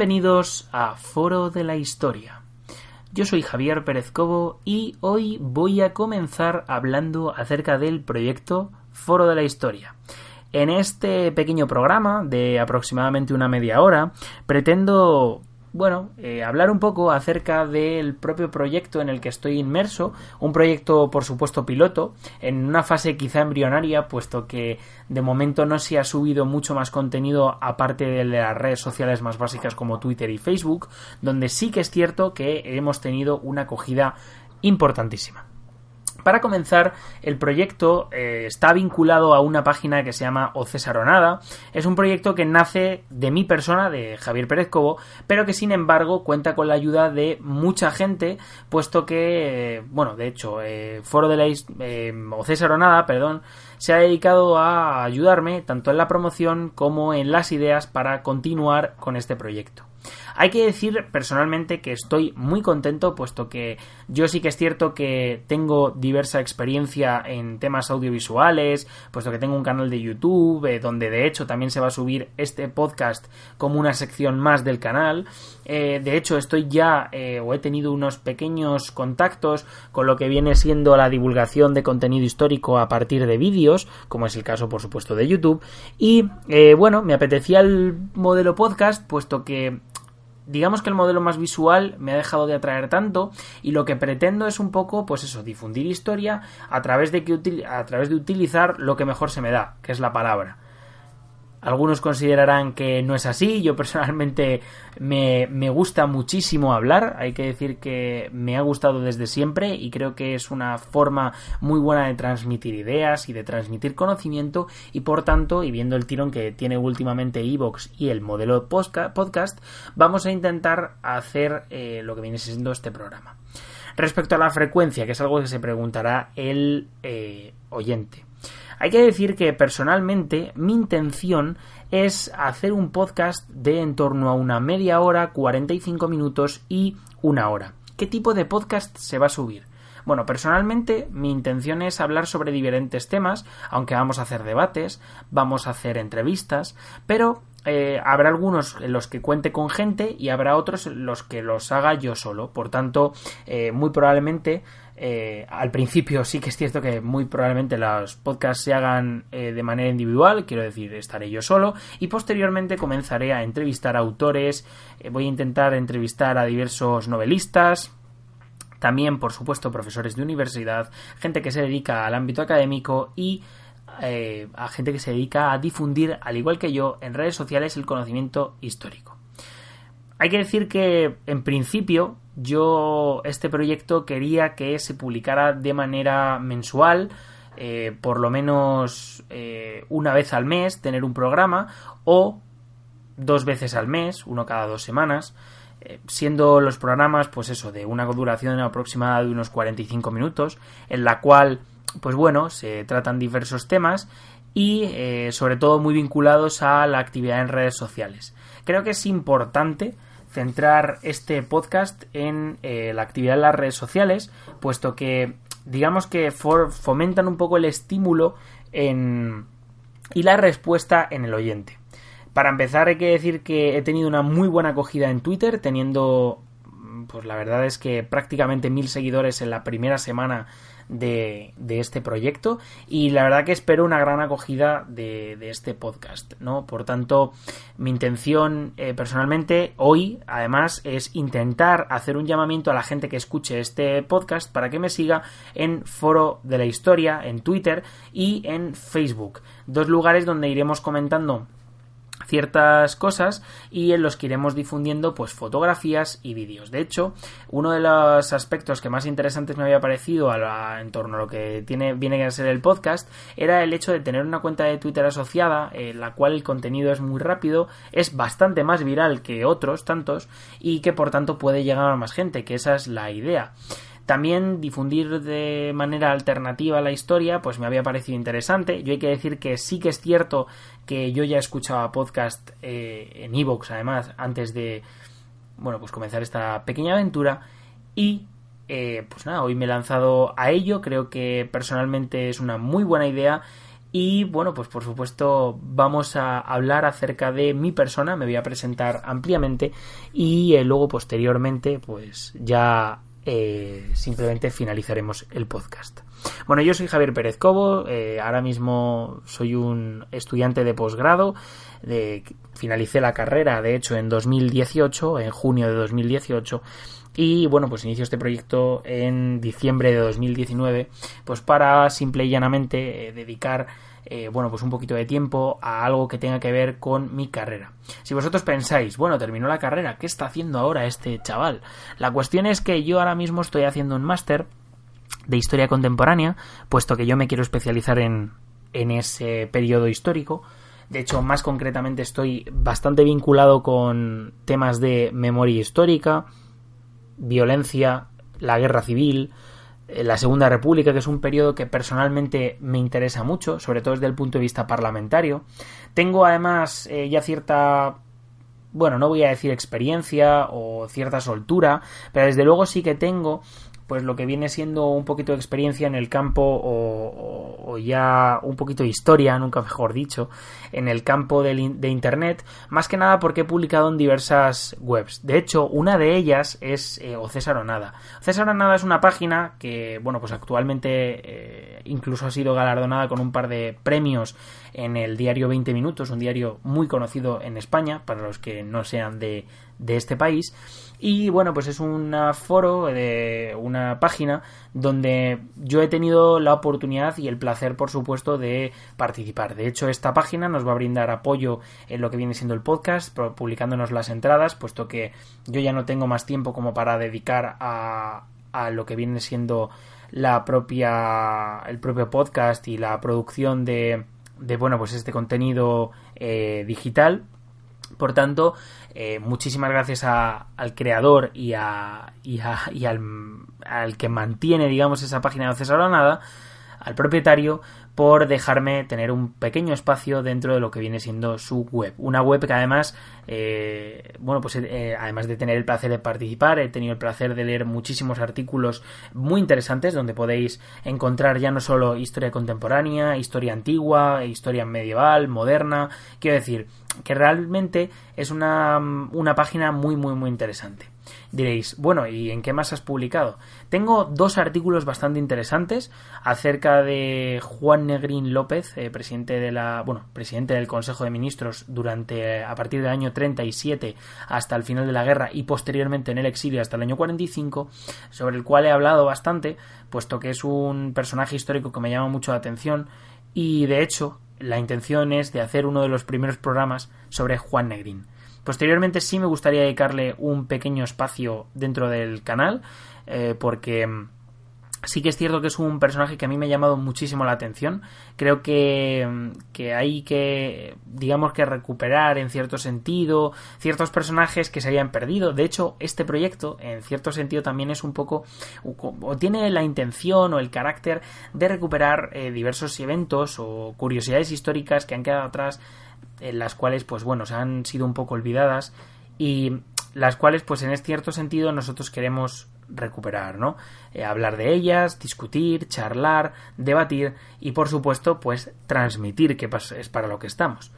Bienvenidos a Foro de la Historia. Yo soy Javier Pérez Cobo y hoy voy a comenzar hablando acerca del proyecto Foro de la Historia. En este pequeño programa de aproximadamente una media hora pretendo bueno, eh, hablar un poco acerca del propio proyecto en el que estoy inmerso, un proyecto por supuesto piloto, en una fase quizá embrionaria, puesto que de momento no se ha subido mucho más contenido aparte de las redes sociales más básicas como Twitter y Facebook, donde sí que es cierto que hemos tenido una acogida importantísima. Para comenzar, el proyecto eh, está vinculado a una página que se llama Ocesaronada. Es un proyecto que nace de mi persona, de Javier Pérez Cobo, pero que sin embargo cuenta con la ayuda de mucha gente, puesto que, eh, bueno, de hecho, eh, Foro de la eh, Ocesaronada, perdón, se ha dedicado a ayudarme tanto en la promoción como en las ideas para continuar con este proyecto. Hay que decir personalmente que estoy muy contento, puesto que yo sí que es cierto que tengo diversa experiencia en temas audiovisuales, puesto que tengo un canal de YouTube, eh, donde de hecho también se va a subir este podcast como una sección más del canal. Eh, de hecho, estoy ya eh, o he tenido unos pequeños contactos con lo que viene siendo la divulgación de contenido histórico a partir de vídeos, como es el caso, por supuesto, de YouTube. Y bueno, me apetecía el modelo podcast, puesto que digamos que el modelo más visual me ha dejado de atraer tanto y lo que pretendo es un poco pues eso difundir historia a través de que a través de utilizar lo que mejor se me da que es la palabra algunos considerarán que no es así. Yo personalmente me, me, gusta muchísimo hablar. Hay que decir que me ha gustado desde siempre y creo que es una forma muy buena de transmitir ideas y de transmitir conocimiento. Y por tanto, y viendo el tirón que tiene últimamente Evox y el modelo podcast, vamos a intentar hacer eh, lo que viene siendo este programa. Respecto a la frecuencia, que es algo que se preguntará el eh, oyente. Hay que decir que personalmente mi intención es hacer un podcast de en torno a una media hora, 45 minutos y una hora. ¿Qué tipo de podcast se va a subir? Bueno, personalmente mi intención es hablar sobre diferentes temas, aunque vamos a hacer debates, vamos a hacer entrevistas, pero eh, habrá algunos en los que cuente con gente y habrá otros en los que los haga yo solo. Por tanto, eh, muy probablemente eh, al principio sí que es cierto que muy probablemente los podcasts se hagan eh, de manera individual, quiero decir, estaré yo solo, y posteriormente comenzaré a entrevistar autores, eh, voy a intentar entrevistar a diversos novelistas, también, por supuesto, profesores de universidad, gente que se dedica al ámbito académico y a gente que se dedica a difundir, al igual que yo, en redes sociales el conocimiento histórico. Hay que decir que, en principio, yo este proyecto quería que se publicara de manera mensual, eh, por lo menos eh, una vez al mes, tener un programa, o dos veces al mes, uno cada dos semanas, eh, siendo los programas, pues eso, de una duración aproximada de unos 45 minutos, en la cual, pues bueno, se tratan diversos temas y sobre todo muy vinculados a la actividad en redes sociales. Creo que es importante centrar este podcast en eh, la actividad en las redes sociales, puesto que digamos que fomentan un poco el estímulo en... y la respuesta en el oyente. Para empezar hay que decir que he tenido una muy buena acogida en Twitter, teniendo pues la verdad es que prácticamente mil seguidores en la primera semana de, este proyecto y la verdad que espero una gran acogida de, este podcast, ¿no? Por tanto, mi intención eh, personalmente hoy, además, es intentar hacer un llamamiento a la gente que escuche este podcast para que me siga en Foro de la Historia, en Twitter y en Facebook. Dos lugares donde iremos comentando ciertas cosas y en los que iremos difundiendo pues fotografías y vídeos. De hecho, uno de los aspectos que más interesantes me había parecido en torno a lo que tiene, viene a ser el podcast era el hecho de tener una cuenta de Twitter asociada en la cual el contenido es muy rápido, es bastante más viral que otros tantos y que por tanto puede llegar a más gente, que esa es la idea. También difundir de manera alternativa la historia, pues me había parecido interesante. Yo hay que decir que sí que es cierto que yo ya escuchaba podcast eh, en Evox, además, antes de, bueno, pues comenzar esta pequeña aventura. Y, eh, pues nada, hoy me he lanzado a ello. Creo que personalmente es una muy buena idea Y bueno, pues por supuesto vamos a hablar acerca de mi persona, me voy a presentar ampliamente y eh, luego posteriormente pues ya eh, simplemente finalizaremos el podcast. Bueno, yo soy Javier Pérez Cobo, eh, ahora mismo soy un estudiante de posgrado, finalicé la carrera de hecho en 2018, en junio de 2018 y bueno, pues inicio este proyecto en diciembre de 2019, pues para simple y llanamente eh, dedicar eh, bueno, pues un poquito de tiempo a algo que tenga que ver con mi carrera. Si vosotros pensáis, bueno, terminó la carrera, ¿qué está haciendo ahora este chaval? La cuestión es que yo ahora mismo estoy haciendo un máster de historia contemporánea, puesto que yo me quiero especializar en, en ese periodo histórico. De hecho, más concretamente estoy bastante vinculado con temas de memoria histórica, violencia, la guerra civil, eh, la Segunda República, que es un periodo que personalmente me interesa mucho, sobre todo desde el punto de vista parlamentario. Tengo además eh, ya cierta, bueno, no voy a decir experiencia o cierta soltura, pero desde luego sí que tengo pues lo que viene siendo un poquito de experiencia en el campo o, ya un poquito de historia, nunca mejor dicho, en el campo de, Internet, más que nada porque he publicado en diversas webs. De hecho, una de ellas es eh, o César o Nada. César o Nada es una página que, bueno, pues actualmente eh, incluso ha sido galardonada con un par de premios en el diario 20 Minutos, un diario muy conocido en España, para los que no sean de, de este país. Y bueno, pues es un foro de una página donde yo he tenido la oportunidad y el placer, por supuesto, de participar. De hecho, esta página nos va a brindar apoyo en lo que viene siendo el podcast, publicándonos las entradas, puesto que yo ya no tengo más tiempo como para dedicar a, a lo que viene siendo la propia el propio podcast y la producción de, de bueno pues este contenido eh, digital por tanto, eh, muchísimas gracias al creador y, a, al, al, que mantiene, digamos, esa página de César Nada, al propietario, por dejarme tener un pequeño espacio dentro de lo que viene siendo su web. Una web que además, eh, bueno, pues eh, además de tener el placer de participar, he tenido el placer de leer muchísimos artículos muy interesantes donde podéis encontrar ya no solo historia contemporánea, historia antigua, historia medieval, moderna, quiero decir que realmente es una, una página muy muy muy interesante. Diréis, bueno, ¿y en qué más has publicado? Tengo dos artículos bastante interesantes acerca de Juan Negrín López, eh, presidente de la, bueno, presidente del Consejo de Ministros durante a partir del año 37 hasta el final de la guerra y posteriormente en el exilio hasta el año 45, sobre el cual he hablado bastante, puesto que es un personaje histórico que me llama mucho la atención y de hecho la intención es de hacer uno de los primeros programas sobre Juan Negrín. Posteriormente sí me gustaría dedicarle un pequeño espacio dentro del canal, eh, porque mm, sí que es cierto que es un personaje que a mí me ha llamado muchísimo la atención. Creo que, mm, que, hay que, digamos que recuperar en cierto sentido ciertos personajes que se hayan perdido. De hecho, este proyecto, en cierto sentido, también es un poco, o tiene la intención o el carácter de recuperar eh, diversos eventos o curiosidades históricas que han quedado atrás las cuales, pues bueno, se han sido un poco olvidadas y las cuales, pues en cierto sentido, nosotros queremos recuperar, ¿no? Eh, hablar de ellas, discutir, charlar, debatir y, por supuesto, pues transmitir, que es para lo que estamos.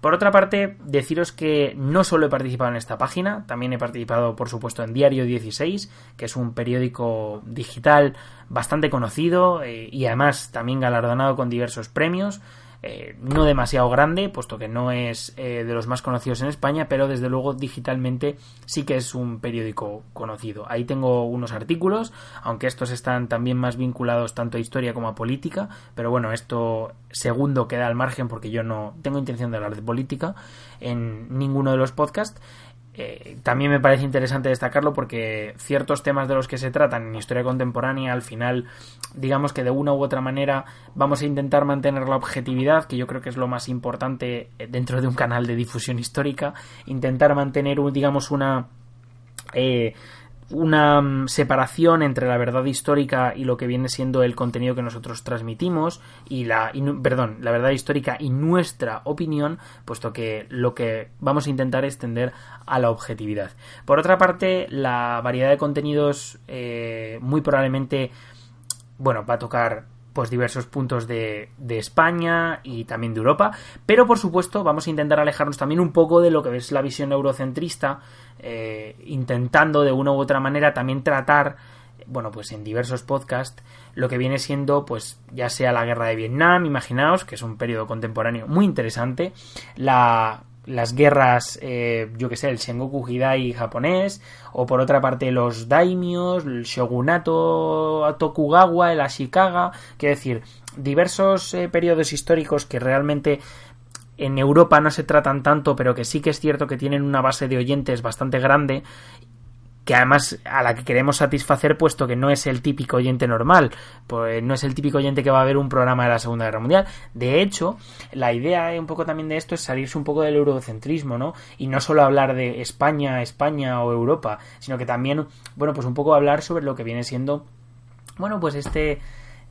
Por otra parte, deciros que no solo he participado en esta página, también he participado, por supuesto, en Diario 16, que es un periódico digital bastante conocido eh, y además también galardonado con diversos premios. Eh, no demasiado grande, puesto que no es eh, de los más conocidos en España, pero desde luego digitalmente sí que es un periódico conocido. Ahí tengo unos artículos, aunque estos están también más vinculados tanto a historia como a política, pero bueno, esto segundo queda al margen porque yo no tengo intención de hablar de política en ninguno de los podcasts. Eh, también me parece interesante destacarlo porque ciertos temas de los que se tratan en historia contemporánea, al final, digamos que de una u otra manera vamos a intentar mantener la objetividad, que yo creo que es lo más importante eh, dentro de un canal de difusión histórica, intentar mantener, digamos, una... Eh, una mm, separación entre la verdad histórica y lo que viene siendo el contenido que nosotros transmitimos y la perdón, la verdad histórica y nuestra opinión, puesto que lo que vamos a intentar es tender a la objetividad. Por otra parte, la variedad de contenidos eh, muy probablemente bueno, va a tocar pues diversos puntos de, de, España y también de Europa, pero por supuesto vamos a intentar alejarnos también un poco de lo que es la visión eurocentrista, eh, intentando de una u otra manera también tratar, bueno, pues en diversos podcasts, lo que viene siendo, pues ya sea la guerra de Vietnam, imaginaos, que es un periodo contemporáneo muy interesante, la las guerras, eh, yo que sé, el Sengoku Hidai japonés, o por otra parte los daimios, el shogunato Tokugawa, el Ashikaga, quiero decir, diversos eh, periodos históricos que realmente en Europa no se tratan tanto, pero que sí que es cierto que tienen una base de oyentes bastante grande que además a la que queremos satisfacer puesto que no es el típico oyente normal, pues no es el típico oyente que va a ver un programa de la Segunda Guerra Mundial. De hecho, la idea un poco también de esto es salirse un poco del eurocentrismo, ¿no? Y no solo hablar de España, España o Europa, sino que también, bueno, pues un poco hablar sobre lo que viene siendo, bueno, pues este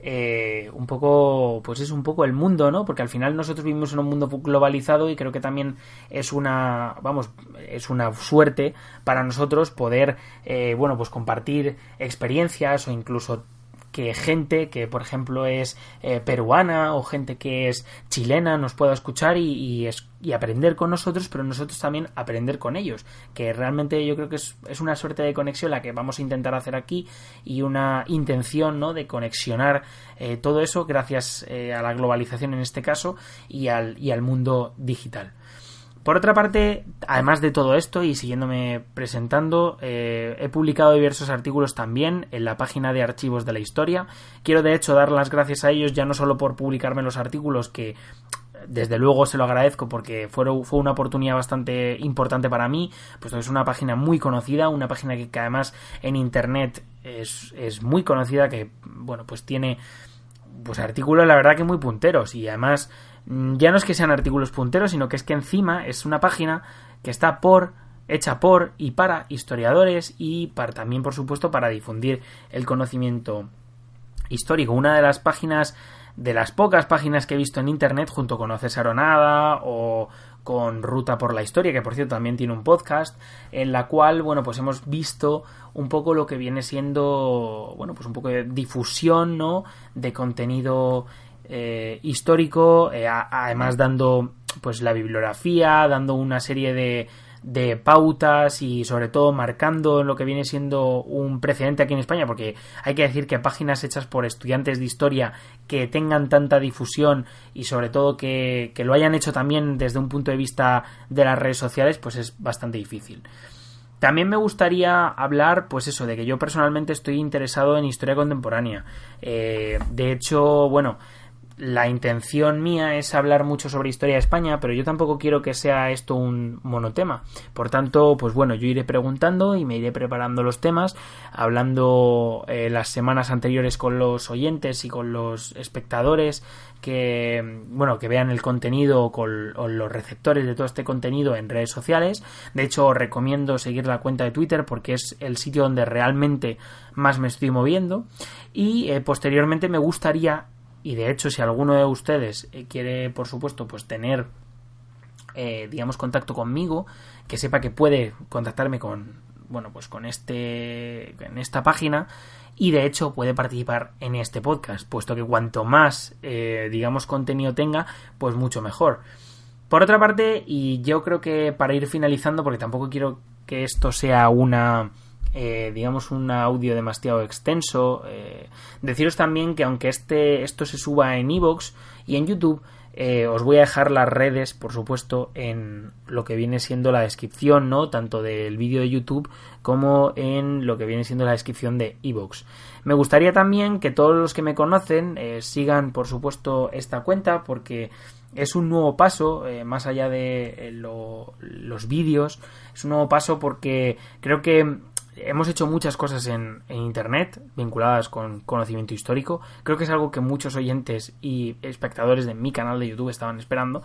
eh, un poco, pues es un poco el mundo, ¿no? Porque al final nosotros vivimos en un mundo globalizado y creo que también es una, vamos, es una suerte para nosotros poder, eh, bueno, pues compartir experiencias o incluso que gente que, por ejemplo, es eh, peruana o gente que es chilena nos pueda escuchar y, y, aprender con nosotros, pero nosotros también aprender con ellos. Que realmente yo creo que es, es, una suerte de conexión la que vamos a intentar hacer aquí y una intención ¿no? de conexionar eh, todo eso gracias eh, a la globalización en este caso y al, y al mundo digital. Por otra parte, además de todo esto y siguiéndome presentando, eh, he publicado diversos artículos también en la página de archivos de la historia. Quiero de hecho dar las gracias a ellos ya no solo por publicarme los artículos que desde luego se lo agradezco porque fue, fue una oportunidad bastante importante para mí, pues es una página muy conocida, una página que, que además en internet es, es muy conocida, que bueno, pues tiene pues artículos la verdad que muy punteros y además ya no es que sean artículos punteros, sino que es que encima es una página que está por hecha por y para historiadores y para, también por supuesto para difundir el conocimiento histórico. Una de las páginas de las pocas páginas que he visto en internet junto con César Onada o con Ruta por la Historia, que por cierto también tiene un podcast, en la cual, bueno, pues hemos visto un poco lo que viene siendo, bueno, pues un poco de difusión, ¿no? De contenido eh, histórico, eh, además dando pues la bibliografía, dando una serie de, de pautas y sobre todo marcando lo que viene siendo un precedente aquí en España, porque hay que decir que páginas hechas por estudiantes de historia que tengan tanta difusión y sobre todo que, que lo hayan hecho también desde un punto de vista de las redes sociales, pues es bastante difícil. También me gustaría hablar, pues eso, de que yo personalmente estoy interesado en historia contemporánea. Eh, de hecho, bueno, la intención mía es hablar mucho sobre historia de España, pero yo tampoco quiero que sea esto un monotema. Por tanto, pues bueno, yo iré preguntando y me iré preparando los temas, hablando eh, las semanas anteriores con los oyentes y con los espectadores que bueno que vean el contenido con, los receptores de todo este contenido en redes sociales de hecho os recomiendo seguir la cuenta de Twitter porque es el sitio donde realmente más me estoy moviendo y eh, posteriormente me gustaría y de hecho si alguno de ustedes eh, quiere por supuesto pues tener eh, digamos contacto conmigo que sepa que puede contactarme con bueno pues con este en esta página y de hecho puede participar en este podcast puesto que cuanto más eh, digamos contenido tenga pues mucho mejor. Por otra parte y yo creo que para ir finalizando porque tampoco quiero que esto sea una eh, digamos un audio demasiado extenso. Eh, deciros también que aunque este, esto se suba en iVoox y en YouTube, eh, os voy a dejar las redes, por supuesto, en lo que viene siendo la descripción, ¿no? Tanto del vídeo de YouTube como en lo que viene siendo la descripción de iVoox. Me gustaría también que todos los que me conocen sigan, por supuesto, esta cuenta porque es un nuevo paso, más allá de los vídeos, es un nuevo paso porque creo que hemos hecho muchas cosas en, Internet vinculadas con conocimiento histórico. Creo que es algo que muchos oyentes y espectadores de mi canal de YouTube estaban esperando.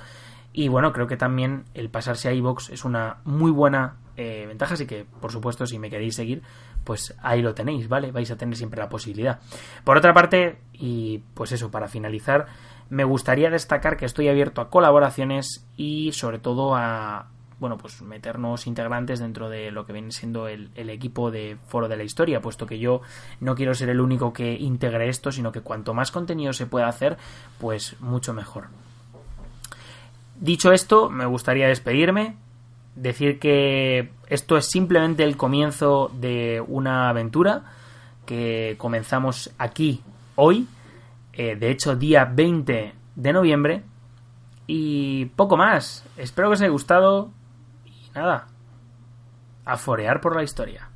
Y bueno, creo que también el pasarse a iVoox es una muy buena eh, ventaja. Así que, por supuesto, si me queréis seguir, pues ahí lo tenéis, ¿vale? Vais a tener siempre la posibilidad. Por otra parte, y pues eso, para finalizar, me gustaría destacar que estoy abierto a colaboraciones y sobre todo a bueno, pues meter nuevos integrantes dentro de lo que viene siendo el, equipo de Foro de la Historia, puesto que yo no quiero ser el único que integre esto, sino que cuanto más contenido se pueda hacer, pues mucho mejor. Dicho esto, me gustaría despedirme, decir que esto es simplemente el comienzo de una aventura que comenzamos aquí hoy, eh, de hecho día 20 de noviembre, y poco más. Espero que os haya gustado nada, a forear por la historia.